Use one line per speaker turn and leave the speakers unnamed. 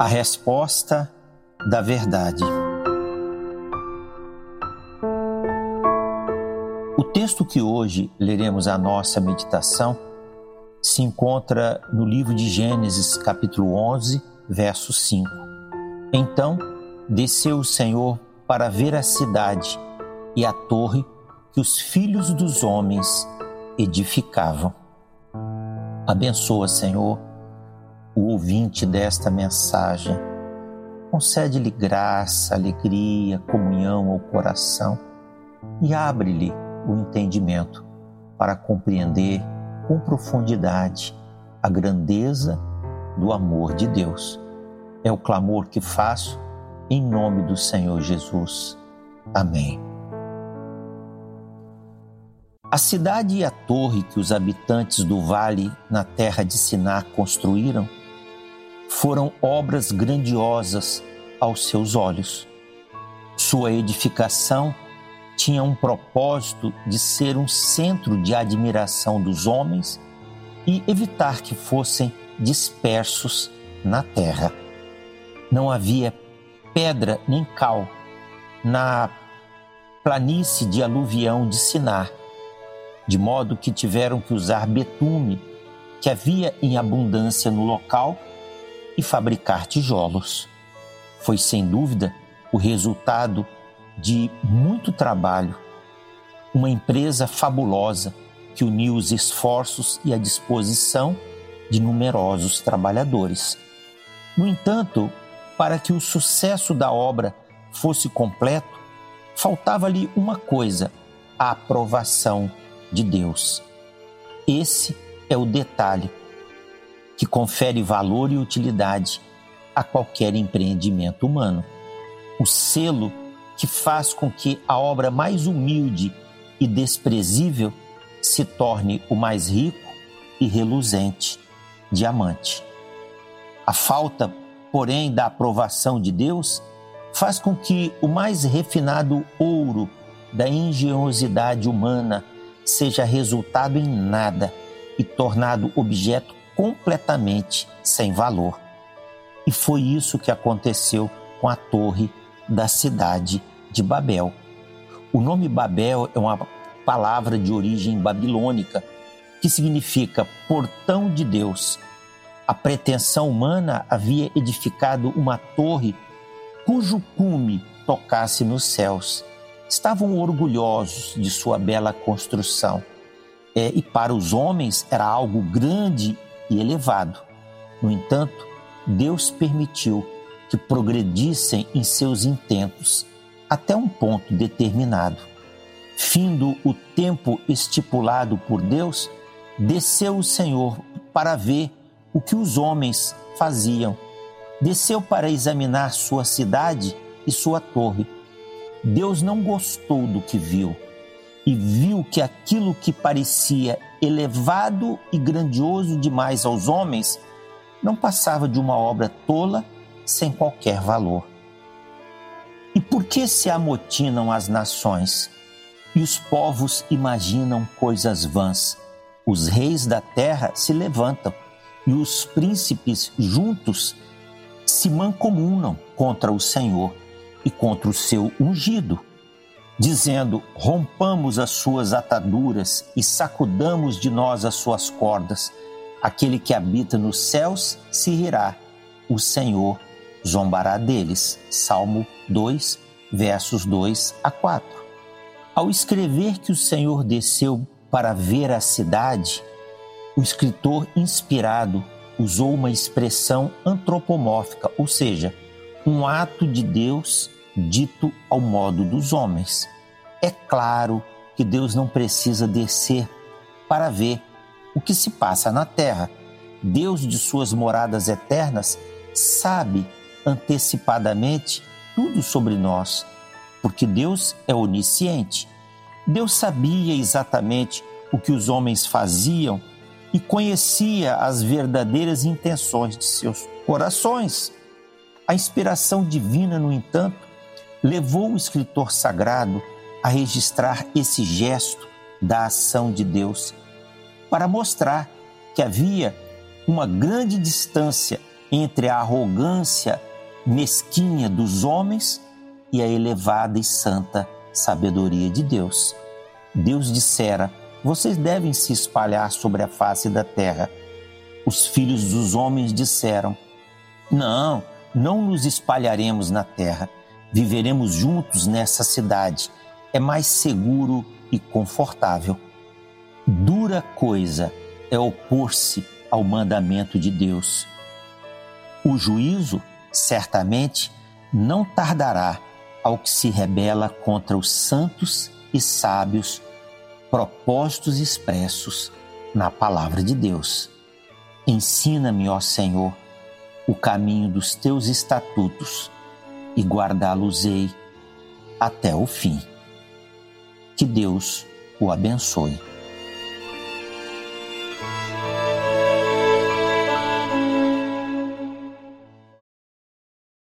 A resposta da verdade. O texto que hoje leremos a nossa meditação se encontra no livro de Gênesis, capítulo 11, verso 5. Então desceu o Senhor para ver a cidade e a torre que os filhos dos homens edificavam. Abençoa, Senhor, o ouvinte desta mensagem. Concede-lhe graça, alegria, comunhão ao coração e abre-lhe o entendimento para compreender com profundidade a grandeza do amor de Deus. É o clamor que faço em nome do Senhor Jesus. Amém. A cidade e a torre que os habitantes do vale na terra de Siná construíram foram obras grandiosas aos seus olhos. Sua edificação tinha um propósito de ser um centro de admiração dos homens e evitar que fossem dispersos na terra. Não havia pedra nem cal na planície de aluvião de Sinar, de modo que tiveram que usar betume que havia em abundância no local e fabricar tijolos. Foi sem dúvida o resultado de muito trabalho, uma empresa fabulosa que uniu os esforços e a disposição de numerosos trabalhadores. No entanto, para que o sucesso da obra fosse completo, faltava-lhe uma coisa: a aprovação de Deus. Esse é o detalhe que confere valor e utilidade a qualquer empreendimento humano. O selo que faz com que a obra mais humilde e desprezível se torne o mais rico e reluzente diamante. A falta, porém, da aprovação de Deus faz com que o mais refinado ouro da engenhosidade humana seja resultado em nada e tornado objeto completamente sem valor. E foi isso que aconteceu com a torre da cidade de Babel. O nome Babel é uma palavra de origem babilônica que significa portão de Deus. A pretensão humana havia edificado uma torre cujo cume tocasse nos céus. Estavam orgulhosos de sua bela construção. É, e para os homens era algo grande e elevado. No entanto, Deus permitiu que progredissem em seus intentos até um ponto determinado. Findo o tempo estipulado por Deus, desceu o Senhor para ver o que os homens faziam. Desceu para examinar sua cidade e sua torre. Deus não gostou do que viu e viu que aquilo que parecia elevado e grandioso demais aos homens não passava de uma obra tola sem qualquer valor. E por que se amotinam as nações? E os povos imaginam coisas vãs. Os reis da terra se levantam e os príncipes juntos se mancomunam contra o Senhor e contra o seu ungido, dizendo: Rompamos as suas ataduras e sacudamos de nós as suas cordas. Aquele que habita nos céus se rirá, o Senhor zombará deles. Salmo 2, versos 2 a 4. Ao escrever que o Senhor desceu para ver a cidade, o escritor inspirado usou uma expressão antropomórfica, ou seja, um ato de Deus dito ao modo dos homens. É claro que Deus não precisa descer para ver o que se passa na terra. Deus de suas moradas eternas sabe antecipadamente tudo sobre nós, porque Deus é onisciente. Deus sabia exatamente o que os homens faziam e conhecia as verdadeiras intenções de seus corações. A inspiração divina, no entanto, levou o escritor sagrado a registrar esse gesto da ação de Deus para mostrar que havia uma grande distância entre a arrogância mesquinha dos homens e a elevada e santa sabedoria de Deus. Deus dissera: Vocês devem se espalhar sobre a face da terra. Os filhos dos homens disseram: Não, não nos espalharemos na terra. Viveremos juntos nessa cidade. É mais seguro e confortável. Dura coisa é opor-se ao mandamento de Deus. O juízo, certamente, não tardará ao que se rebela contra os santos e sábios propósitos expressos na palavra de Deus. Ensina-me, ó Senhor, o caminho dos teus estatutos e guardá-los-ei até o fim. Que Deus o abençoe.